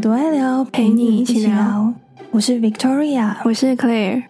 多爱聊，陪你一起聊。我是 Victoria，我是 Claire。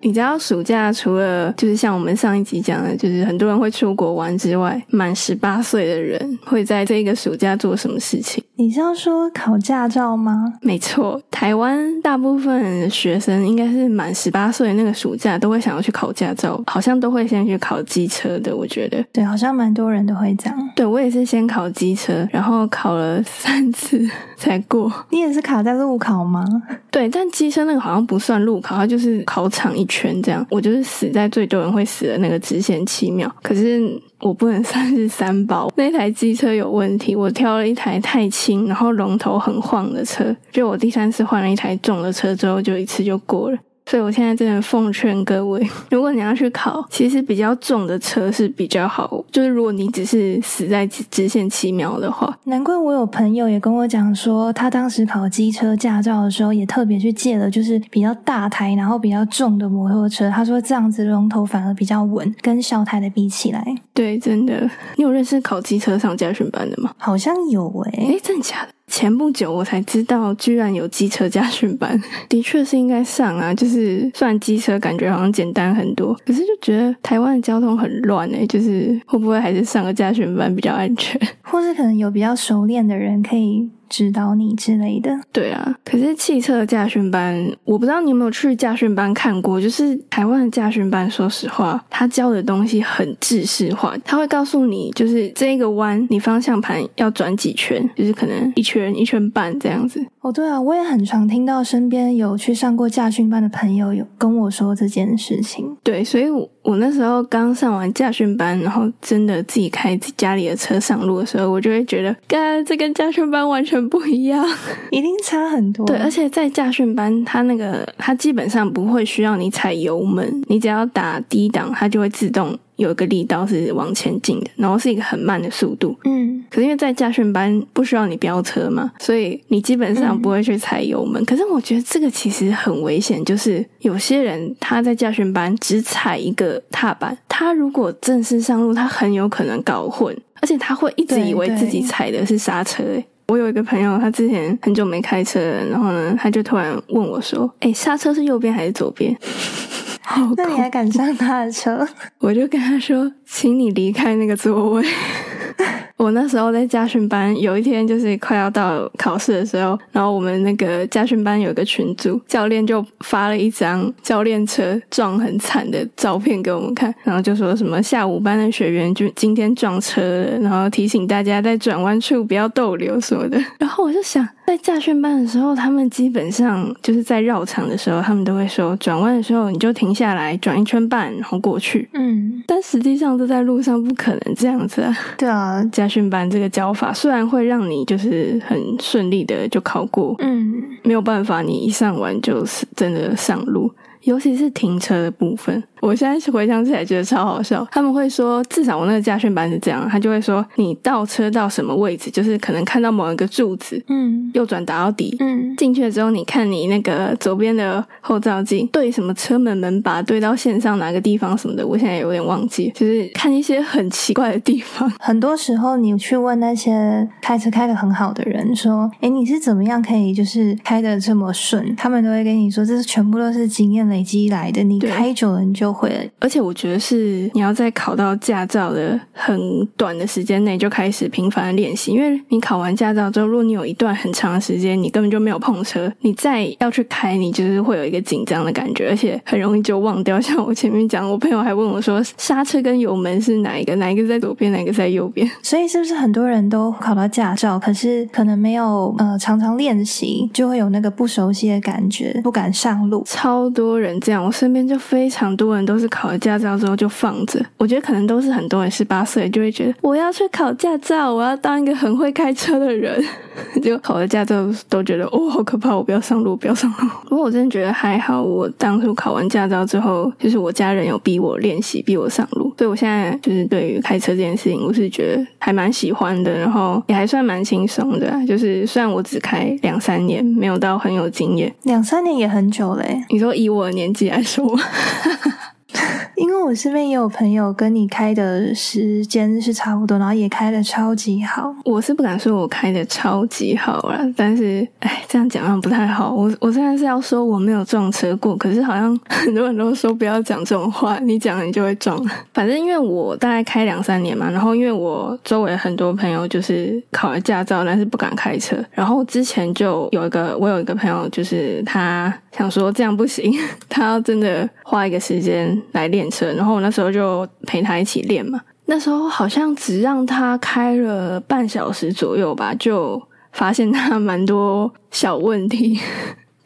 你知道暑假除了就是像我们上一集讲的，就是很多人会出国玩之外，满十八岁的人会在这个暑假做什么事情？你是要说考驾照吗？没错，台湾大部分学生应该是满十八岁那个暑假都会想要去考驾照，好像都会先去考机车的。我觉得，对，好像蛮多人都会这样。对我也是先考机车，然后考了三次才过。你也是卡在路考吗？对，但机车那个好像不算路考，它就是考场一圈这样。我就是死在最多人会死的那个直线七秒，可是。我不能算是三包，那台机车有问题，我挑了一台太轻，然后龙头很晃的车。就我第三次换了一台重的车之后，就一次就过了。所以，我现在真的奉劝各位，如果你要去考，其实比较重的车是比较好。就是如果你只是死在直线七秒的话，难怪我有朋友也跟我讲说，他当时考机车驾照的时候，也特别去借了就是比较大台，然后比较重的摩托车。他说这样子龙头反而比较稳，跟小台的比起来。对，真的。你有认识考机车上驾训班的吗？好像有诶，诶，真的假的？前不久我才知道，居然有机车驾训班，的确是应该上啊。就是虽然机车感觉好像简单很多，可是就觉得台湾的交通很乱诶，就是会不会还是上个驾训班比较安全？或是可能有比较熟练的人可以。指导你之类的，对啊。可是汽车驾训班，我不知道你有没有去驾训班看过。就是台湾的驾训班，说实话，他教的东西很制式化。他会告诉你，就是这个弯，你方向盘要转几圈，就是可能一圈一圈半这样子。哦，对啊，我也很常听到身边有去上过驾训班的朋友有跟我说这件事情。对，所以我我那时候刚上完驾训班，然后真的自己开家里的车上路的时候，我就会觉得，干，这跟驾训班完全。不一样，一定差很多。对，而且在驾训班，它那个它基本上不会需要你踩油门，你只要打低档，它就会自动有一个力道是往前进的，然后是一个很慢的速度。嗯，可是因为在驾训班不需要你飙车嘛，所以你基本上不会去踩油门。可是我觉得这个其实很危险，就是有些人他在驾训班只踩一个踏板，他如果正式上路，他很有可能搞混，而且他会一直以为自己踩的是刹车。我有一个朋友，他之前很久没开车，然后呢，他就突然问我说：“哎，刹车是右边还是左边？”那你还敢上他的车？我就跟他说：“请你离开那个座位。”我那时候在家训班，有一天就是快要到考试的时候，然后我们那个家训班有个群组，教练就发了一张教练车撞很惨的照片给我们看，然后就说什么下午班的学员就今天撞车了，然后提醒大家在转弯处不要逗留什么的。然后我就想，在驾训班的时候，他们基本上就是在绕场的时候，他们都会说转弯的时候你就停下来转一圈半，然后过去。嗯，但实际上都在路上不可能这样子啊。对啊，驾训班这个教法虽然会让你就是很顺利的就考过，嗯，没有办法，你一上完就是真的上路，尤其是停车的部分。我现在回想起来觉得超好笑。他们会说，至少我那个驾训班是这样，他就会说，你倒车到什么位置，就是可能看到某一个柱子，嗯，右转打到底，嗯，进去了之后，你看你那个左边的后照镜对什么车门门把对到线上哪个地方什么的，我现在有点忘记，就是看一些很奇怪的地方。很多时候你去问那些开车开的很好的人说，哎，你是怎么样可以就是开的这么顺？他们都会跟你说，这是全部都是经验累积来的，你开久了你就。都会，而且我觉得是你要在考到驾照的很短的时间内就开始频繁的练习，因为你考完驾照之后，如果你有一段很长的时间你根本就没有碰车，你再要去开，你就是会有一个紧张的感觉，而且很容易就忘掉。像我前面讲，我朋友还问我说，刹车跟油门是哪一个？哪一个在左边？哪一个在右边？所以是不是很多人都考到驾照，可是可能没有呃常常练习，就会有那个不熟悉的感觉，不敢上路。超多人这样，我身边就非常多人。都是考了驾照之后就放着，我觉得可能都是很多人十八岁就会觉得我要去考驾照，我要当一个很会开车的人，就考了驾照都觉得哦好可怕，我不要上路，不要上路。不过我真的觉得还好，我当初考完驾照之后，就是我家人有逼我练习，逼我上路，所以我现在就是对于开车这件事情，我是觉得还蛮喜欢的，然后也还算蛮轻松的。就是虽然我只开两三年，没有到很有经验，两三年也很久嘞。你说以我年纪来说。因为我身边也有朋友跟你开的时间是差不多，然后也开的超级好。我是不敢说我开的超级好啦，但是哎，这样讲好像不太好。我我虽然是要说我没有撞车过，可是好像很多人都说不要讲这种话，你讲了你就会撞。反正因为我大概开两三年嘛，然后因为我周围很多朋友就是考了驾照，但是不敢开车。然后之前就有一个，我有一个朋友，就是他想说这样不行，他要真的花一个时间来练然后我那时候就陪他一起练嘛。那时候好像只让他开了半小时左右吧，就发现他蛮多小问题。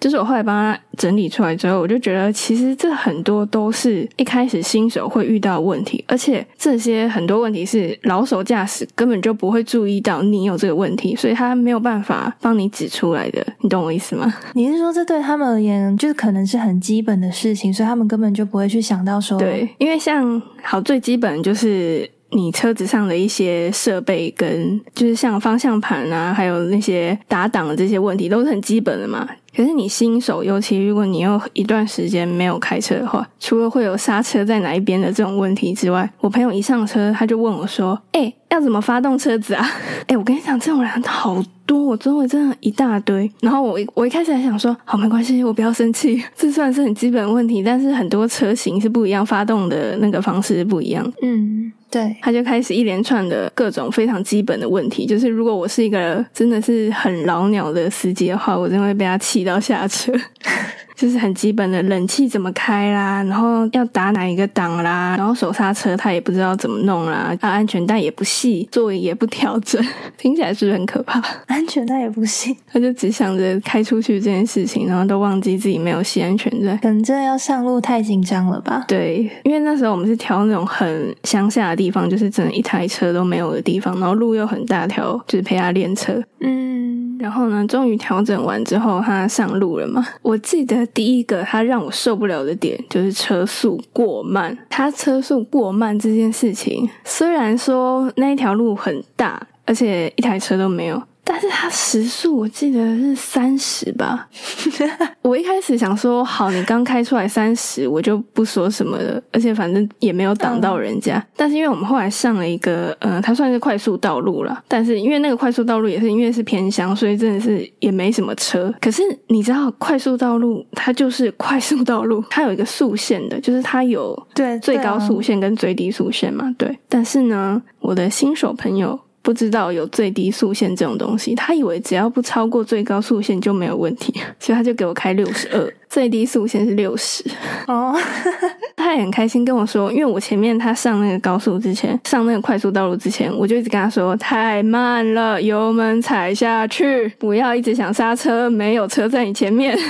就是我后来帮他整理出来之后，我就觉得其实这很多都是一开始新手会遇到问题，而且这些很多问题是老手驾驶根本就不会注意到你有这个问题，所以他没有办法帮你指出来的。你懂我意思吗？你是说这对他们而言就是可能是很基本的事情，所以他们根本就不会去想到说，对，因为像好最基本就是。你车子上的一些设备跟就是像方向盘啊，还有那些打档的这些问题，都是很基本的嘛。可是你新手，尤其如果你又一段时间没有开车的话，除了会有刹车在哪一边的这种问题之外，我朋友一上车他就问我说：“哎，要怎么发动车子啊？”哎，我跟你讲，这种人好多，我周围真的一大堆。然后我我一开始还想说：“好，没关系，我不要生气。”这算是很基本问题，但是很多车型是不一样，发动的那个方式不一样。嗯。对，他就开始一连串的各种非常基本的问题，就是如果我是一个真的是很老鸟的司机的话，我真的会被他气到下车。就是很基本的冷气怎么开啦，然后要打哪一个档啦，然后手刹车他也不知道怎么弄啦，啊安全带也不系，座椅也不调整，听起来是不是很可怕？安全带也不系，他就只想着开出去这件事情，然后都忘记自己没有系安全带。可能真的要上路太紧张了吧？对，因为那时候我们是挑那种很乡下的地方，就是整一台车都没有的地方，然后路又很大条，就是陪他练车。嗯，然后呢，终于调整完之后，他上路了嘛？我记得。第一个，他让我受不了的点就是车速过慢。他车速过慢这件事情，虽然说那一条路很大，而且一台车都没有。但是它时速我记得是三十吧，我一开始想说好，你刚开出来三十，我就不说什么了，而且反正也没有挡到人家。但是因为我们后来上了一个，呃，它算是快速道路了，但是因为那个快速道路也是因为是偏乡，所以真的是也没什么车。可是你知道，快速道路它就是快速道路，它有一个速限的，就是它有对最高速限跟最低速限嘛，对。但是呢，我的新手朋友。不知道有最低速限这种东西，他以为只要不超过最高速限就没有问题，所以他就给我开六十二，最低速限是六十。哦，他也很开心跟我说，因为我前面他上那个高速之前，上那个快速道路之前，我就一直跟他说太慢了，油门踩下去，不要一直想刹车，没有车在你前面。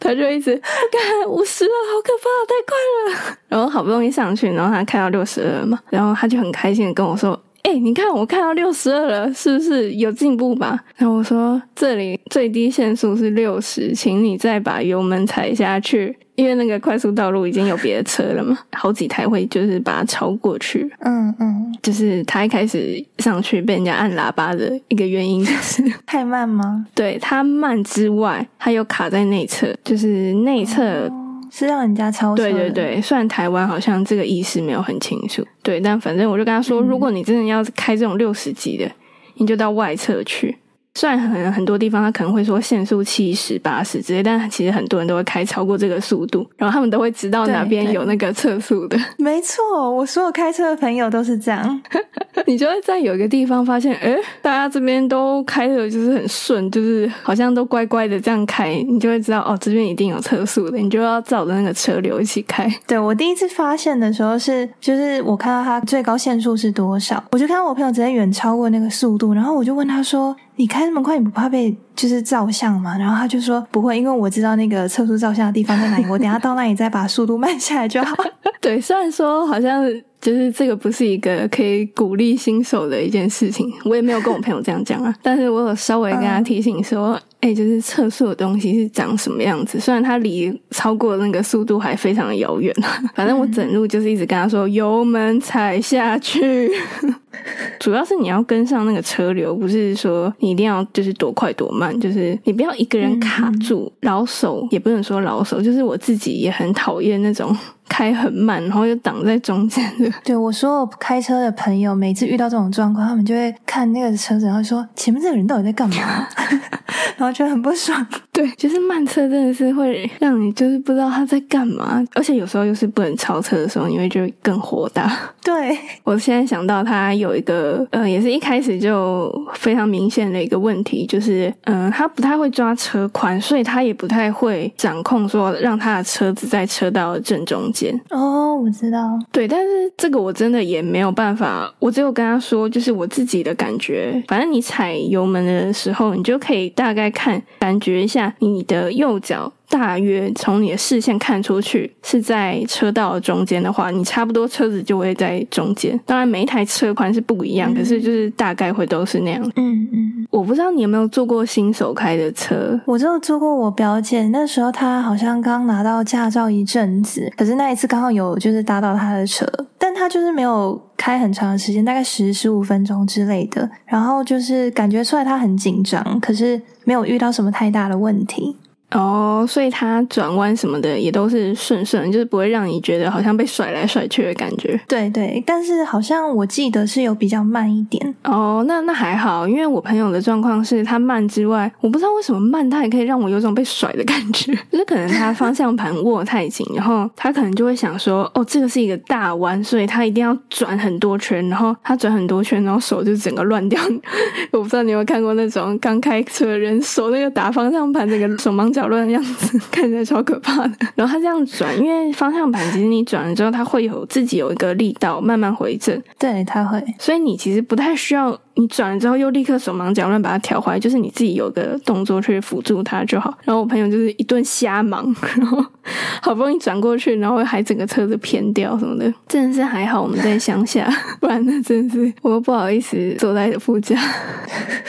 他就一直干五十了，好可怕，太快了。然后好不容易上去，然后他开到六十二嘛，然后他就很开心的跟我说。哎，你看我看到六十二了，是不是有进步吧？然后我说这里最低限速是六十，请你再把油门踩下去，因为那个快速道路已经有别的车了嘛，好几台会就是把它超过去。嗯嗯，就是他一开始上去被人家按喇叭的一个原因就是 太慢吗？对，他慢之外，它又卡在内侧，就是内侧。是让人家超车。对对对，虽然台湾好像这个意识没有很清楚，对，但反正我就跟他说，如果你真的要开这种六十级的，你就到外侧去。虽然很很多地方他可能会说限速七十八十之类，但其实很多人都会开超过这个速度，然后他们都会知道哪边有那个测速的。没错，我所有开车的朋友都是这样。你就会在有一个地方发现，哎，大家这边都开的就是很顺，就是好像都乖乖的这样开，你就会知道哦，这边一定有测速的，你就要照着那个车流一起开。对我第一次发现的时候是，就是我看到它最高限速是多少，我就看到我朋友直接远超过那个速度，然后我就问他说。你开那么快，你不怕被就是照相吗？然后他就说不会，因为我知道那个测速照相的地方在哪里，我等下到那里再把速度慢下来就好。对，虽然说好像就是这个不是一个可以鼓励新手的一件事情，我也没有跟我朋友这样讲啊，但是我有稍微跟他提醒说。哎，就是测速的东西是长什么样子。虽然它离超过那个速度还非常的遥远，反正我整路就是一直跟他说油门踩下去。主要是你要跟上那个车流，不是说你一定要就是多快多慢，就是你不要一个人卡住，老手也不能说老手，就是我自己也很讨厌那种。开很慢，然后又挡在中间的。对我说，我开车的朋友每次遇到这种状况，他们就会看那个车子，然后说前面这个人到底在干嘛，然后觉得很不爽。对，就是慢车真的是会让你就是不知道他在干嘛，而且有时候又是不能超车的时候，你会就更火大。对我现在想到他有一个呃，也是一开始就非常明显的一个问题，就是嗯，他不太会抓车宽，所以他也不太会掌控说让他的车子在车道的正中间。哦，我知道，对，但是这个我真的也没有办法，我只有跟他说，就是我自己的感觉。反正你踩油门的时候，你就可以大概看，感觉一下你的右脚。大约从你的视线看出去是在车道中间的话，你差不多车子就会在中间。当然每一台车宽是不一样，可是就是大概会都是那样。嗯嗯，我不知道你有没有坐过新手开的车，我就坐过我表姐那时候，她好像刚拿到驾照一阵子，可是那一次刚好有就是搭到她的车，但她就是没有开很长的时间，大概十十五分钟之类的，然后就是感觉出来她很紧张，可是没有遇到什么太大的问题。哦，所以它转弯什么的也都是顺顺，就是不会让你觉得好像被甩来甩去的感觉。对对，但是好像我记得是有比较慢一点。哦，那那还好，因为我朋友的状况是他慢之外，我不知道为什么慢，他也可以让我有种被甩的感觉。就是可能他方向盘握太紧，然后他可能就会想说，哦，这个是一个大弯，所以他一定要转很多圈，然后他转很多圈，然后手就整个乱掉。我不知道你有没有看过那种刚开车的人手那个打方向盘，那个手忙脚。乱的样子 看起来超可怕的。然后他这样转，因为方向盘其实你转了之后，它会有自己有一个力道慢慢回正。对，它会。所以你其实不太需要你转了之后又立刻手忙脚乱把它调回来，就是你自己有个动作去辅助它就好。然后我朋友就是一顿瞎忙，然后好不容易转过去，然后还整个车子偏掉什么的，真的是还好我们在乡下，不然那真的是我又不好意思坐在副驾。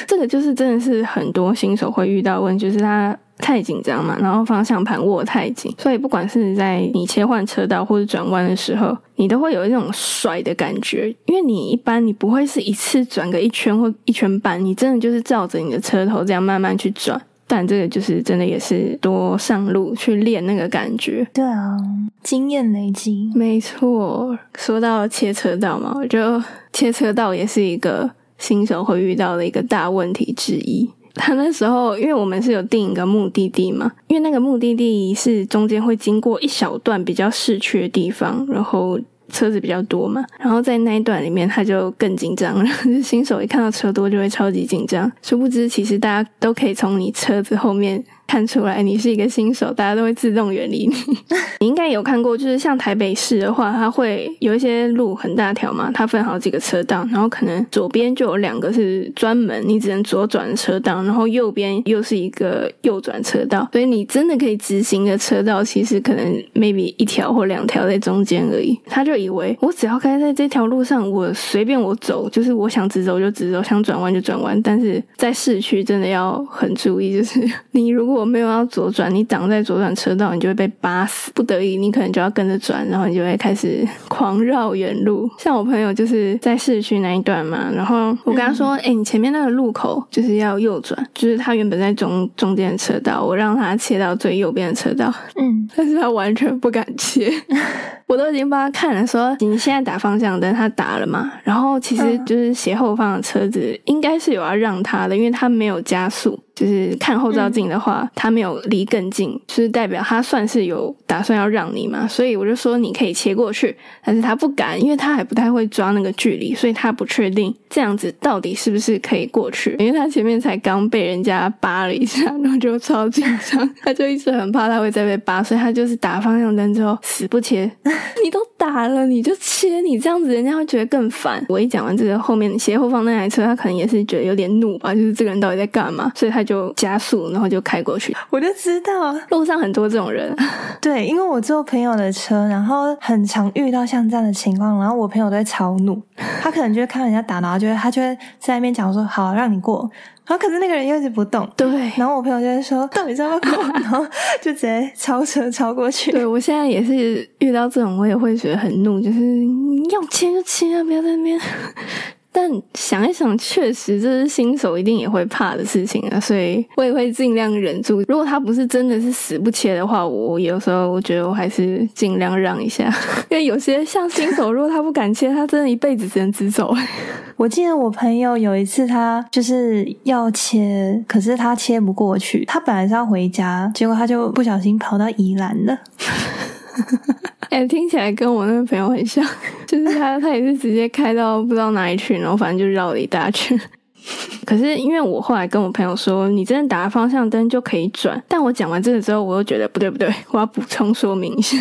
这个就是真的是很多新手会遇到问题，就是他。太紧张嘛，然后方向盘握太紧，所以不管是在你切换车道或者转弯的时候，你都会有一种甩的感觉。因为你一般你不会是一次转个一圈或一圈半，你真的就是照着你的车头这样慢慢去转。但这个就是真的也是多上路去练那个感觉。对啊，经验累积。没错，说到切车道嘛，我觉得切车道也是一个新手会遇到的一个大问题之一。他那时候，因为我们是有定一个目的地嘛，因为那个目的地是中间会经过一小段比较市区的地方，然后车子比较多嘛，然后在那一段里面他就更紧张然后。新手一看到车多就会超级紧张，殊不知其实大家都可以从你车子后面。看出来你是一个新手，大家都会自动远离你。你应该有看过，就是像台北市的话，它会有一些路很大条嘛，它分好几个车道，然后可能左边就有两个是专门你只能左转的车道，然后右边又是一个右转车道，所以你真的可以直行的车道，其实可能 maybe 一条或两条在中间而已。他就以为我只要开在这条路上，我随便我走，就是我想直走就直走，想转弯就转弯。但是在市区真的要很注意，就是你如果没有要左转，你挡在左转车道，你就会被扒死。不得已，你可能就要跟着转，然后你就会开始狂绕远路。像我朋友就是在市区那一段嘛，然后我跟他说：“哎，你前面那个路口就是要右转，就是他原本在中中间的车道，我让他切到最右边的车道。”嗯，但是他完全不敢切。我都已经帮他看了，说你现在打方向灯，他打了嘛？然后其实就是斜后方的车子应该是有要让他的，因为他没有加速。就是看后照镜的话，他没有离更近，就是代表他算是有打算要让你嘛。所以我就说你可以切过去，但是他不敢，因为他还不太会抓那个距离，所以他不确定这样子到底是不是可以过去。因为他前面才刚被人家扒了一下，然后就超紧张，他就一直很怕他会再被扒，所以他就是打方向灯之后死不切。你都打了，你就切，你这样子人家会觉得更烦。我一讲完这个，后面斜后方那台车他可能也是觉得有点怒吧，就是这个人到底在干嘛？所以他。他就加速，然后就开过去。我就知道路上很多这种人。对，因为我坐朋友的车，然后很常遇到像这样的情况，然后我朋友都会超怒，他可能就会看人家打，然后就会他就会在那边讲说：“好，让你过。”然后可是那个人又一直不动。对。然后我朋友就会说：“到底要不要过？” 然后就直接超车超过去。对我现在也是遇到这种，我也会觉得很怒，就是要切就切啊，不要在那边。但想一想，确实这是新手一定也会怕的事情啊，所以我也会尽量忍住。如果他不是真的是死不切的话，我有时候我觉得我还是尽量让一下，因为有些像新手，如果他不敢切，他真的一辈子只能直走。我记得我朋友有一次，他就是要切，可是他切不过去，他本来是要回家，结果他就不小心跑到宜兰了。哎，听起来跟我那个朋友很像，就是他，他也是直接开到不知道哪里去，然后反正就绕了一大圈。可是因为我后来跟我朋友说，你真的打方向灯就可以转，但我讲完这个之后，我又觉得不对不对，我要补充说明一下，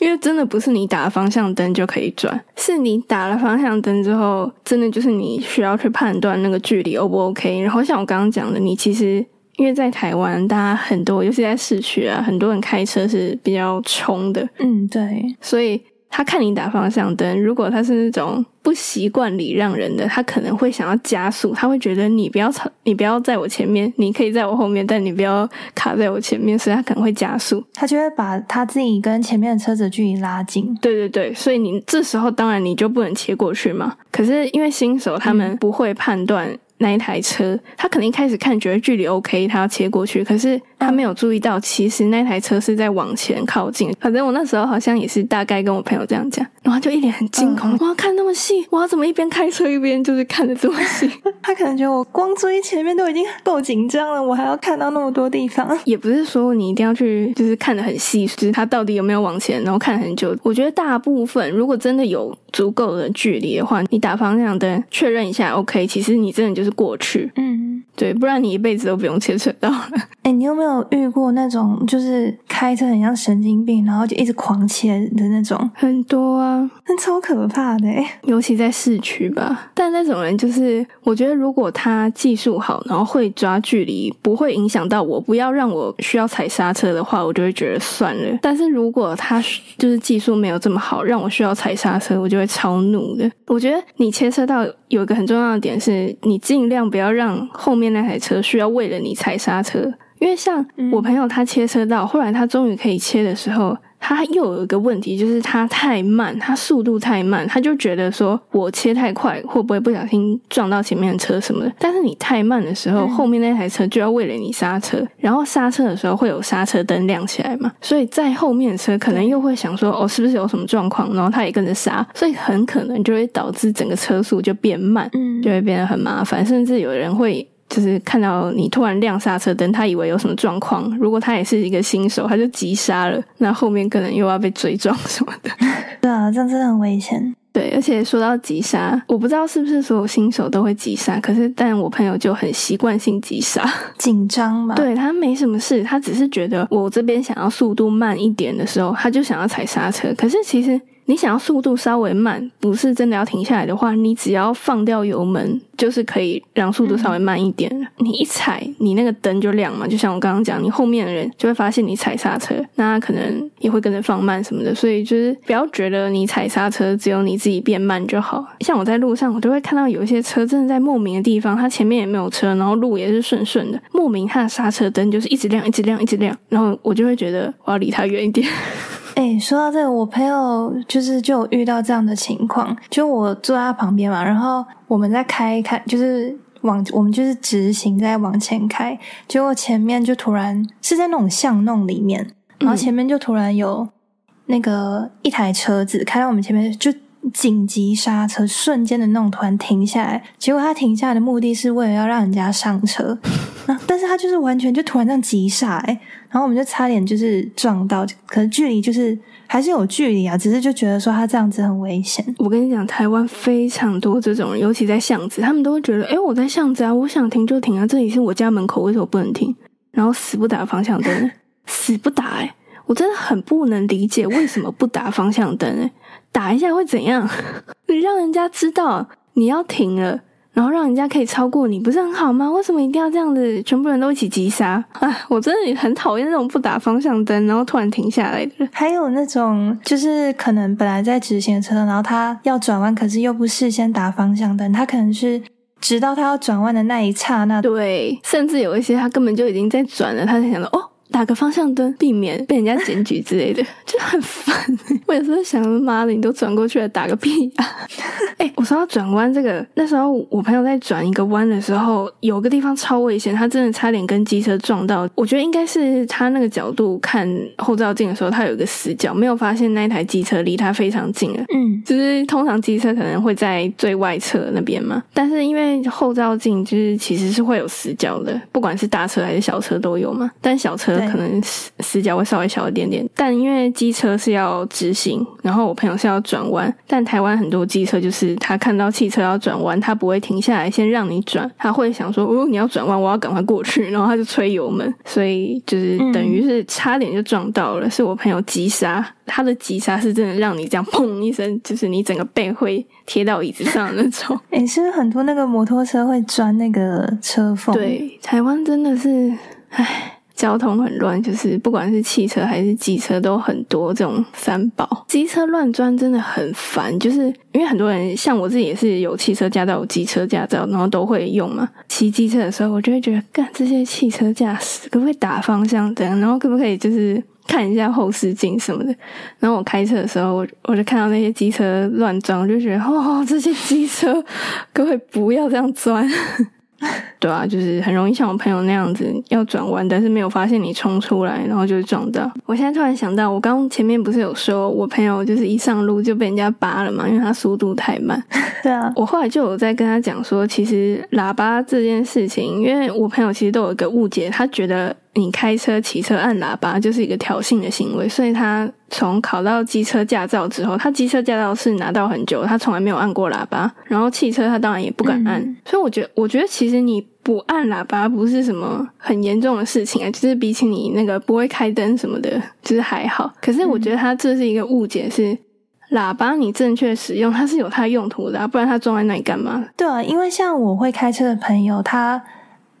因为真的不是你打方向灯就可以转，是你打了方向灯之后，真的就是你需要去判断那个距离 O 不 OK。然后像我刚刚讲的，你其实。因为在台湾，大家很多，尤其在市区啊，很多人开车是比较冲的。嗯，对。所以他看你打方向灯，如果他是那种不习惯礼让人的，他可能会想要加速。他会觉得你不要超，你不要在我前面，你可以在我后面，但你不要卡在我前面，所以他可能会加速。他就会把他自己跟前面的车子距离拉近。对对对，所以你这时候当然你就不能切过去嘛。可是因为新手他们不会判断。那一台车，他可能一开始看觉得距离 OK，他要切过去，可是他没有注意到，其实那台车是在往前靠近。反正我那时候好像也是大概跟我朋友这样讲，然后就一脸很惊恐，我要看那么细，我要怎么一边开车一边就是看着这么细？他可能觉得我光追前面都已经够紧张了，我还要看到那么多地方。也不是说你一定要去就是看得很细，就是他到底有没有往前，然后看很久。我觉得大部分如果真的有足够的距离的话，你打方向灯确认一下 OK，其实你真的就是。过去，嗯，对，不然你一辈子都不用牵扯到了。哎，你有没有遇过那种就是开车很像神经病，然后就一直狂切的那种？很多啊，那超可怕的，尤其在市区吧。但那种人就是，我觉得如果他技术好，然后会抓距离，不会影响到我，不要让我需要踩刹车的话，我就会觉得算了。但是如果他就是技术没有这么好，让我需要踩刹车，我就会超怒的。我觉得你切车道有一个很重要的点是，你尽量不要让后面那台车需要为了你踩刹车，因为像我朋友他切车道，后来他终于可以切的时候。他又有一个问题，就是他太慢，他速度太慢，他就觉得说我切太快会不会不小心撞到前面的车什么的。但是你太慢的时候，后面那台车就要为了你刹车，然后刹车的时候会有刹车灯亮起来嘛，所以在后面的车可能又会想说哦，是不是有什么状况？然后他也跟着刹，所以很可能就会导致整个车速就变慢，嗯，就会变得很麻烦，甚至有人会。就是看到你突然亮刹车灯，他以为有什么状况。如果他也是一个新手，他就急刹了，那后面可能又要被追撞什么的。对啊，这样真的很危险。对，而且说到急刹，我不知道是不是所有新手都会急刹，可是但我朋友就很习惯性急刹，紧张嘛。对他没什么事，他只是觉得我这边想要速度慢一点的时候，他就想要踩刹车。可是其实。你想要速度稍微慢，不是真的要停下来的话，你只要放掉油门，就是可以让速度稍微慢一点。你一踩，你那个灯就亮嘛。就像我刚刚讲，你后面的人就会发现你踩刹车，那可能也会跟着放慢什么的。所以就是不要觉得你踩刹车只有你自己变慢就好。像我在路上，我就会看到有一些车真的在莫名的地方，它前面也没有车，然后路也是顺顺的，莫名它的刹车灯就是一直亮，一直亮，一直亮，然后我就会觉得我要离它远一点。哎，说到这个，我朋友就是就有遇到这样的情况，就我坐在他旁边嘛，然后我们在开开，就是往我们就是直行在往前开，结果前面就突然是在那种巷弄里面，然后前面就突然有那个一台车子开到我们前面，就紧急刹车，瞬间的那种突然停下来，结果他停下来的目的是为了要让人家上车，但是他就是完全就突然这样急刹，哎。然后我们就差点就是撞到，可是距离就是还是有距离啊，只是就觉得说他这样子很危险。我跟你讲，台湾非常多这种人，尤其在巷子，他们都会觉得，哎，我在巷子啊，我想停就停啊，这里是我家门口，为什么不能停？然后死不打方向灯，死不打，哎，我真的很不能理解为什么不打方向灯，哎，打一下会怎样？你让人家知道你要停了。然后让人家可以超过你，不是很好吗？为什么一定要这样子？全部人都一起急刹？哎，我真的很讨厌那种不打方向灯，然后突然停下来的。还有那种就是可能本来在直行的车，然后他要转弯，可是又不事先打方向灯，他可能是直到他要转弯的那一刹那，对，甚至有一些他根本就已经在转了，他才想到哦。打个方向灯，避免被人家检举之类的，就很烦。我有时候想，妈的，你都转过去了，打个屁啊！哎，我说到转弯这个，那时候我朋友在转一个弯的时候，有个地方超危险，他真的差点跟机车撞到。我觉得应该是他那个角度看后照镜的时候，他有一个死角，没有发现那一台机车离他非常近了。嗯，就是通常机车可能会在最外侧那边嘛，但是因为后照镜就是其实是会有死角的，不管是大车还是小车都有嘛，但小车。可能死死角会稍微小一点点，但因为机车是要直行，然后我朋友是要转弯，但台湾很多机车就是他看到汽车要转弯，他不会停下来先让你转，他会想说哦你要转弯，我要赶快过去，然后他就吹油门，所以就是等于是差点就撞到了，是我朋友急刹，他的急刹是真的让你这样砰一声，就是你整个背会贴到椅子上那种。哎，是不是很多那个摩托车会钻那个车缝？对，台湾真的是，唉。交通很乱，就是不管是汽车还是机车都很多这种三宝。机车乱钻真的很烦，就是因为很多人像我自己也是有汽车驾照、有机车驾照，然后都会用嘛。骑机车的时候，我就会觉得，干这些汽车驾驶可不可以打方向灯？然后可不可以就是看一下后视镜什么的？然后我开车的时候，我我就看到那些机车乱钻，我就觉得，哦，这些机车可不可以不要这样钻？对啊，就是很容易像我朋友那样子要转弯，但是没有发现你冲出来，然后就撞到。我现在突然想到，我刚前面不是有说我朋友就是一上路就被人家扒了嘛，因为他速度太慢。对啊，我后来就有在跟他讲说，其实喇叭这件事情，因为我朋友其实都有一个误解，他觉得。你开车、骑车按喇叭就是一个挑衅的行为，所以他从考到机车驾照之后，他机车驾照是拿到很久，他从来没有按过喇叭。然后汽车他当然也不敢按，所以我觉得，我觉得其实你不按喇叭不是什么很严重的事情啊，就是比起你那个不会开灯什么的，就是还好。可是我觉得他这是一个误解，是喇叭你正确使用，它是有它用途的，不然它装在那里干嘛？对啊，因为像我会开车的朋友，他。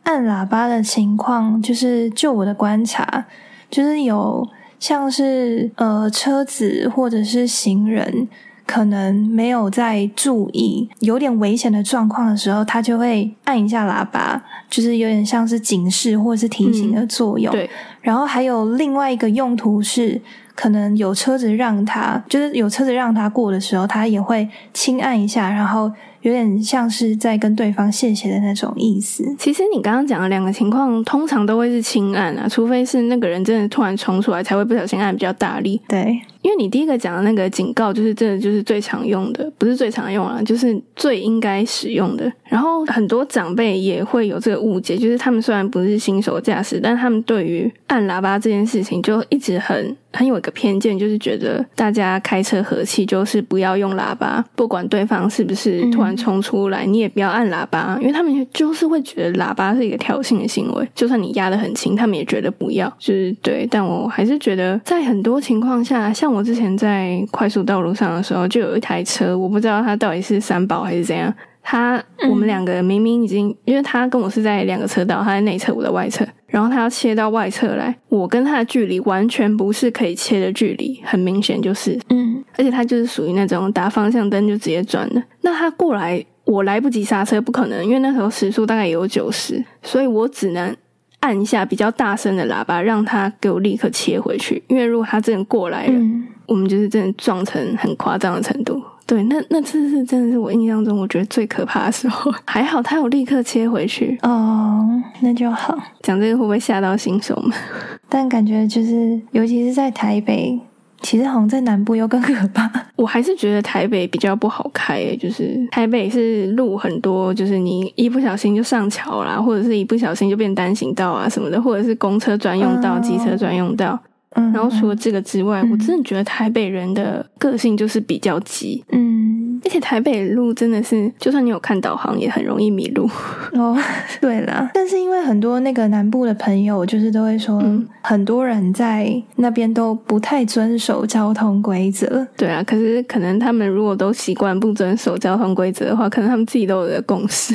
按喇叭的情况，就是就我的观察，就是有像是呃车子或者是行人，可能没有在注意有点危险的状况的时候，他就会按一下喇叭，就是有点像是警示或者是提醒的作用。对，然后还有另外一个用途是，可能有车子让他，就是有车子让他过的时候，他也会轻按一下，然后。有点像是在跟对方谢谢的那种意思。其实你刚刚讲的两个情况，通常都会是轻按啊，除非是那个人真的突然冲出来，才会不小心按比较大力。对。因为你第一个讲的那个警告，就是真的就是最常用的，不是最常用啊，就是最应该使用的。然后很多长辈也会有这个误解，就是他们虽然不是新手驾驶，但他们对于按喇叭这件事情就一直很很有一个偏见，就是觉得大家开车和气，就是不要用喇叭，不管对方是不是突然冲出来，你也不要按喇叭，因为他们就是会觉得喇叭是一个挑衅的行为，就算你压得很轻，他们也觉得不要，就是对。但我还是觉得在很多情况下，像。我之前在快速道路上的时候，就有一台车，我不知道它到底是三宝还是怎样。他我们两个明明已经，因为他跟我是在两个车道，他在内侧，我的外侧，然后他要切到外侧来，我跟他的距离完全不是可以切的距离，很明显就是，嗯，而且他就是属于那种打方向灯就直接转的。那他过来，我来不及刹车，不可能，因为那时候时速大概也有九十，所以我只能。按一下比较大声的喇叭，让他给我立刻切回去。因为如果他真的过来了，我们就是真的撞成很夸张的程度。对，那那次是真的是我印象中我觉得最可怕的时候。还好他有立刻切回去。哦，那就好。讲这个会不会吓到新手们？但感觉就是，尤其是在台北。其实好像在南部又更可怕。我还是觉得台北比较不好开，就是台北是路很多，就是你一不小心就上桥啦，或者是一不小心就变单行道啊什么的，或者是公车专用道、机车专用道。然后除了这个之外，我真的觉得台北人的个性就是比较急。嗯。而且台北路真的是，就算你有看导航，也很容易迷路。哦，对啦，但是因为很多那个南部的朋友，就是都会说，很多人在那边都不太遵守交通规则。对啊，可是可能他们如果都习惯不遵守交通规则的话，可能他们自己都有个共识，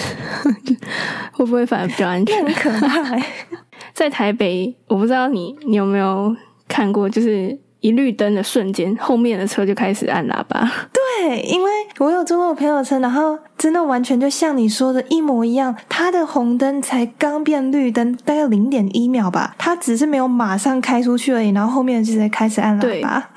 会不会反而比较安全？很可爱。在台北，我不知道你你有没有看过，就是。一绿灯的瞬间，后面的车就开始按喇叭。对，因为我有坐过我朋友车，然后真的完全就像你说的一模一样。他的红灯才刚变绿灯，大概零点一秒吧，他只是没有马上开出去而已，然后后面就在开始按喇叭。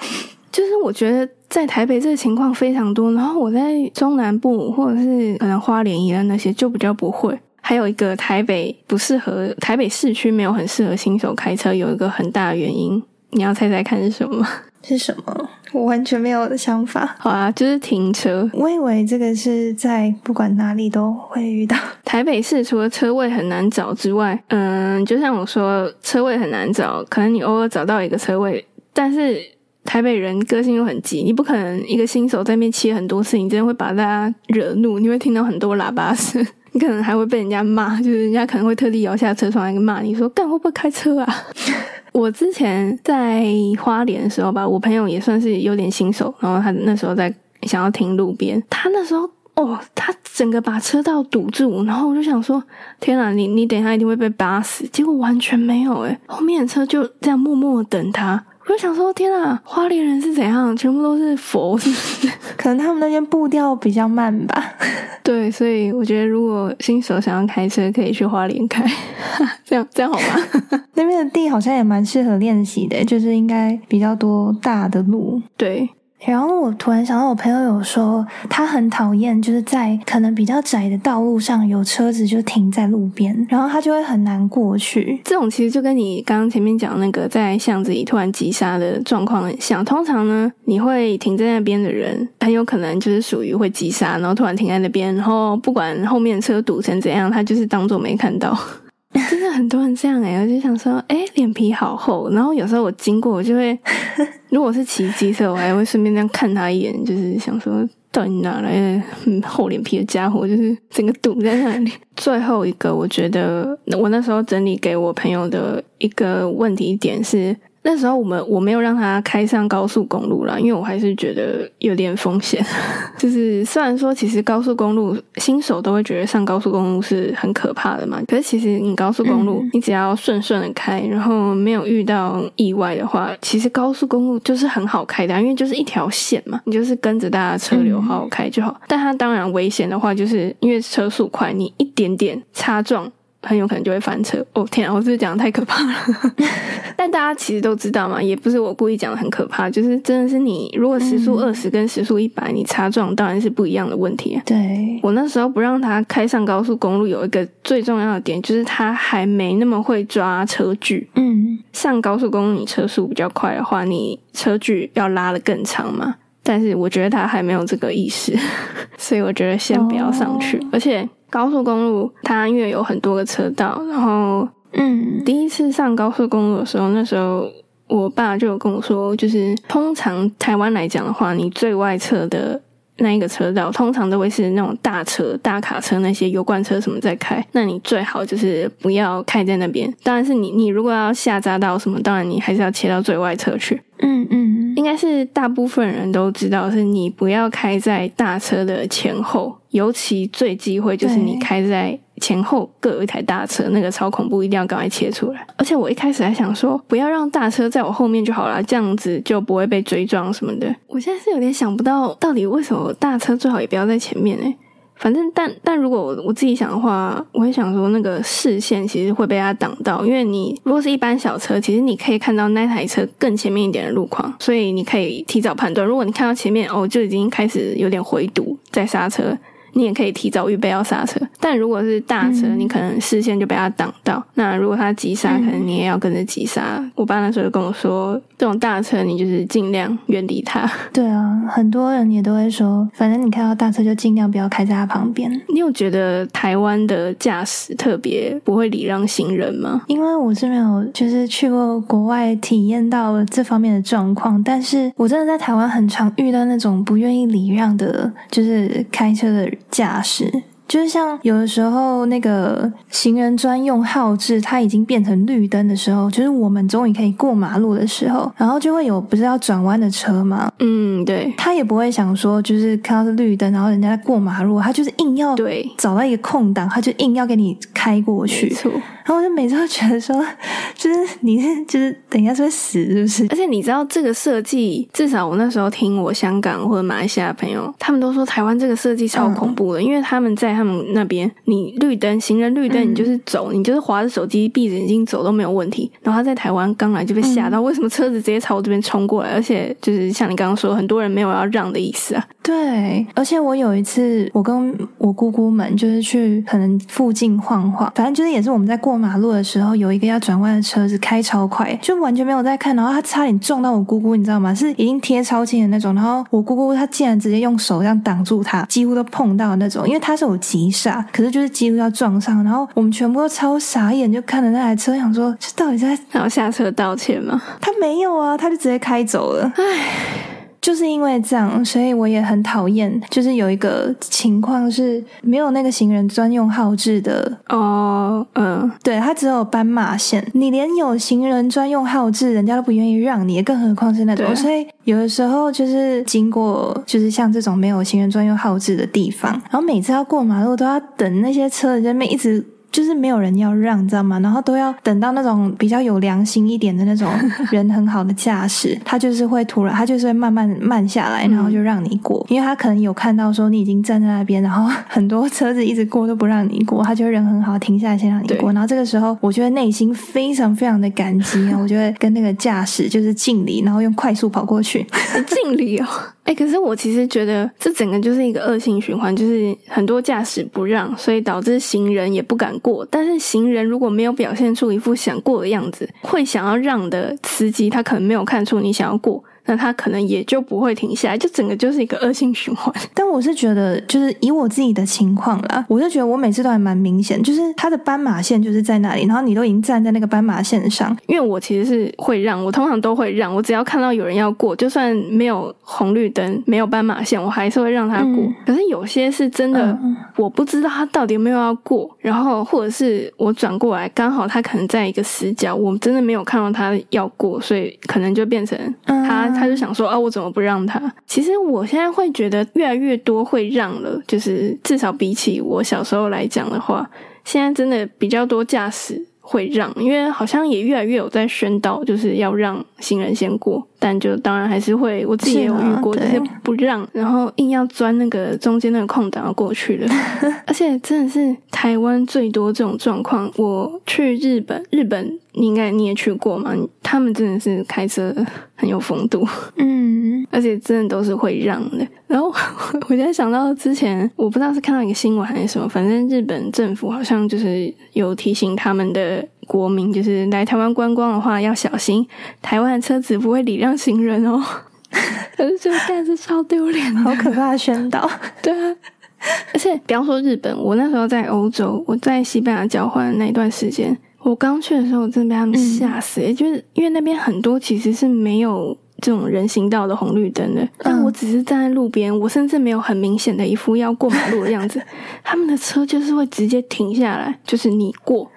就是我觉得在台北这个情况非常多，然后我在中南部或者是可能花莲、宜兰那些就比较不会。还有一个台北不适合，台北市区没有很适合新手开车，有一个很大的原因。你要猜猜看是什么？是什么？我完全没有的想法。好啊，就是停车。我以为这个是在不管哪里都会遇到。台北市除了车位很难找之外，嗯，就像我说，车位很难找，可能你偶尔找到一个车位，但是台北人个性又很急，你不可能一个新手在那边切很多次，你真的会把大家惹怒，你会听到很多喇叭声，你可能还会被人家骂，就是人家可能会特地摇下车窗来骂你说：“干会不会开车啊？” 我之前在花莲的时候吧，我朋友也算是有点新手，然后他那时候在想要停路边，他那时候哦，他整个把车道堵住，然后我就想说，天啊，你你等一下一定会被扒死，结果完全没有诶后面的车就这样默默等他。我就想说，天啊，花莲人是怎样？全部都是佛，是不是？可能他们那边步调比较慢吧。对，所以我觉得，如果新手想要开车，可以去花莲开，这样这样好吗？那边的地好像也蛮适合练习的，就是应该比较多大的路。对。然后我突然想到，我朋友有说他很讨厌，就是在可能比较窄的道路上有车子就停在路边，然后他就会很难过去。这种其实就跟你刚刚前面讲那个在巷子里突然急刹的状况很像。通常呢，你会停在那边的人，很有可能就是属于会急刹，然后突然停在那边，然后不管后面车堵成怎样，他就是当做没看到。真的很多人这样哎，我就想说，哎，脸皮好厚。然后有时候我经过，我就会，如果是骑机车，我还会顺便这样看他一眼，就是想说，到底哪来的厚脸皮的家伙，就是整个堵在那里。最后一个，我觉得我那时候整理给我朋友的一个问题点是。那时候我们我没有让他开上高速公路了，因为我还是觉得有点风险。就是虽然说其实高速公路新手都会觉得上高速公路是很可怕的嘛，可是其实你高速公路你只要顺顺的开，然后没有遇到意外的话，其实高速公路就是很好开的，因为就是一条线嘛，你就是跟着大家车流好好开就好。但它当然危险的话，就是因为车速快，你一点点擦撞。很有可能就会翻车哦！天啊，我是不是讲的太可怕了？但大家其实都知道嘛，也不是我故意讲的很可怕，就是真的是你如果时速二十跟时速一百，你擦撞当然是不一样的问题。对我那时候不让他开上高速公路，有一个最重要的点就是他还没那么会抓车距。嗯，上高速公路你车速比较快的话，你车距要拉的更长嘛。但是我觉得他还没有这个意识，所以我觉得先不要上去，而且。高速公路它因为有很多个车道，然后嗯，第一次上高速公路的时候，那时候我爸就有跟我说，就是通常台湾来讲的话，你最外侧的那一个车道，通常都会是那种大车、大卡车那些油罐车什么在开，那你最好就是不要开在那边。当然是你，你如果要下匝道什么，当然你还是要切到最外侧去。嗯嗯，应该是大部分人都知道，是你不要开在大车的前后。尤其最忌讳就是你开在前后各有一台大车，那个超恐怖，一定要赶快切出来。而且我一开始还想说，不要让大车在我后面就好了，这样子就不会被追撞什么的。我现在是有点想不到，到底为什么大车最好也不要在前面呢？反正，但但如果我我自己想的话，我会想说，那个视线其实会被它挡到，因为你如果是一般小车，其实你可以看到那台车更前面一点的路况，所以你可以提早判断。如果你看到前面哦，就已经开始有点回堵在刹车。你也可以提早预备要刹车。但如果是大车，你可能视线就被它挡到。那如果它急刹，可能你也要跟着急刹。我爸那时候就跟我说，这种大车你就是尽量远离它。对啊，很多人也都会说，反正你看到大车就尽量不要开在它旁边。你有觉得台湾的驾驶特别不会礼让行人吗？因为我是没有就是去过国外体验到这方面的状况，但是我真的在台湾很常遇到那种不愿意礼让的，就是开车的驾驶。就是像有的时候那个行人专用号志，它已经变成绿灯的时候，就是我们终于可以过马路的时候，然后就会有不是要转弯的车吗？嗯，对，他也不会想说，就是看到是绿灯，然后人家在过马路，他就是硬要对找到一个空档，他就硬要给你开过去。后我就每次都觉得说，就是你是就是等一下是会死，是不是？而且你知道这个设计，至少我那时候听我香港或者马来西亚的朋友，他们都说台湾这个设计超恐怖的，因为他们在。他们那边，你绿灯，行人绿灯，你就是走，你就是划着手机，闭着眼睛走都没有问题。然后他在台湾刚来就被吓到，为什么车子直接朝我这边冲过来？而且就是像你刚刚说，很多人没有要让的意思啊。对，而且我有一次，我跟我姑姑们就是去可能附近晃晃，反正就是也是我们在过马路的时候，有一个要转弯的车子开超快，就完全没有在看，然后他差点撞到我姑姑，你知道吗？是已经贴超近的那种，然后我姑姑她竟然直接用手这样挡住他，几乎都碰到那种，因为他是有。急刹，可是就是几乎要撞上，然后我们全部都超傻眼，就看着那台车，想说这到底在要下车道歉吗？他没有啊，他就直接开走了。唉。就是因为这样，所以我也很讨厌。就是有一个情况是没有那个行人专用号志的哦，嗯，对，它只有斑马线，你连有行人专用号志，人家都不愿意让你，更何况是那种。所以有的时候就是经过，就是像这种没有行人专用号志的地方，然后每次要过马路都要等那些车在那边一直。就是没有人要让，你知道吗？然后都要等到那种比较有良心一点的那种 人很好的驾驶，他就是会突然，他就是会慢慢慢下来，然后就让你过，因为他可能有看到说你已经站在那边，然后很多车子一直过都不让你过，他就人很好，停下来先让你过。然后这个时候，我觉得内心非常非常的感激啊，我就会跟那个驾驶就是敬礼，然后用快速跑过去 敬礼哦。哎，可是我其实觉得这整个就是一个恶性循环，就是很多驾驶不让，所以导致行人也不敢过。但是行人如果没有表现出一副想过的样子，会想要让的司机，他可能没有看出你想要过。那他可能也就不会停下来，就整个就是一个恶性循环。但我是觉得，就是以我自己的情况啦，我就觉得我每次都还蛮明显，就是他的斑马线就是在那里，然后你都已经站在那个斑马线上。因为我其实是会让，我通常都会让，我只要看到有人要过，就算没有红绿灯、没有斑马线，我还是会让他过。可是有些是真的，我不知道他到底有没有要过，然后或者是我转过来，刚好他可能在一个死角，我真的没有看到他要过，所以可能就变成他。他就想说啊，我怎么不让他？其实我现在会觉得越来越多会让了，就是至少比起我小时候来讲的话，现在真的比较多驾驶。会让，因为好像也越来越有在宣导，就是要让行人先过，但就当然还是会，我自己也有遇过，就是不让，然后硬要钻那个中间那个空档要过去的，而且真的是台湾最多这种状况。我去日本，日本你应该你也去过嘛，他们真的是开车很有风度，嗯，而且真的都是会让的。然后 我现在想到之前，我不知道是看到一个新闻还是什么，反正日本政府好像就是有提醒他们的国民，就是来台湾观光的话要小心，台湾的车子不会礼让行人哦。可是这个干是超丢脸，好可怕的宣导。对啊，而且比方说日本，我那时候在欧洲，我在西班牙交换那一段时间，我刚去的时候，我真的被他们吓死，就是因为那边很多其实是没有。这种人行道的红绿灯的，但我只是站在路边，我甚至没有很明显的一副要过马路的样子，他们的车就是会直接停下来，就是你过。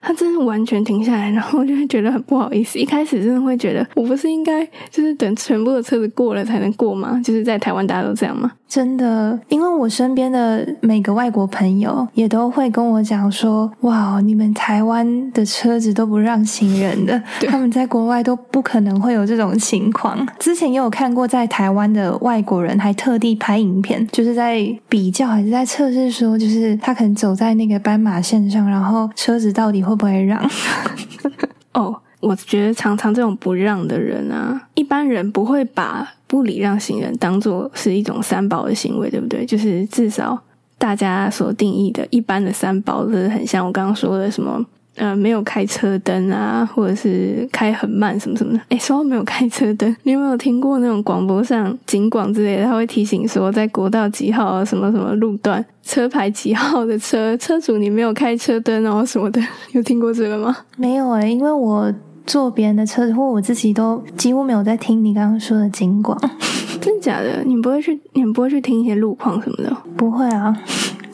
他真的完全停下来，然后就会觉得很不好意思。一开始真的会觉得，我不是应该就是等全部的车子过了才能过吗？就是在台湾大家都这样吗？真的，因为我身边的每个外国朋友也都会跟我讲说：“哇，你们台湾的车子都不让行人的，他们在国外都不可能会有这种情况。”之前也有看过在台湾的外国人还特地拍影片，就是在比较还是在测试说，就是他可能走在那个斑马线上，然后车子到底会。不会让？哦，我觉得常常这种不让的人啊，一般人不会把不礼让行人当做是一种三宝的行为，对不对？就是至少大家所定义的一般的三宝，就是很像我刚刚说的什么。呃，没有开车灯啊，或者是开很慢什么什么的。哎，说到没有开车灯，你有没有听过那种广播上警广之类的，他会提醒说，在国道几号啊，什么什么路段，车牌几号的车，车主你没有开车灯哦什么的，有听过这个吗？没有哎，因为我坐别人的车子，或我自己都几乎没有在听你刚刚说的警广。真的假的？你不会去，你不会去听一些路况什么的？不会啊。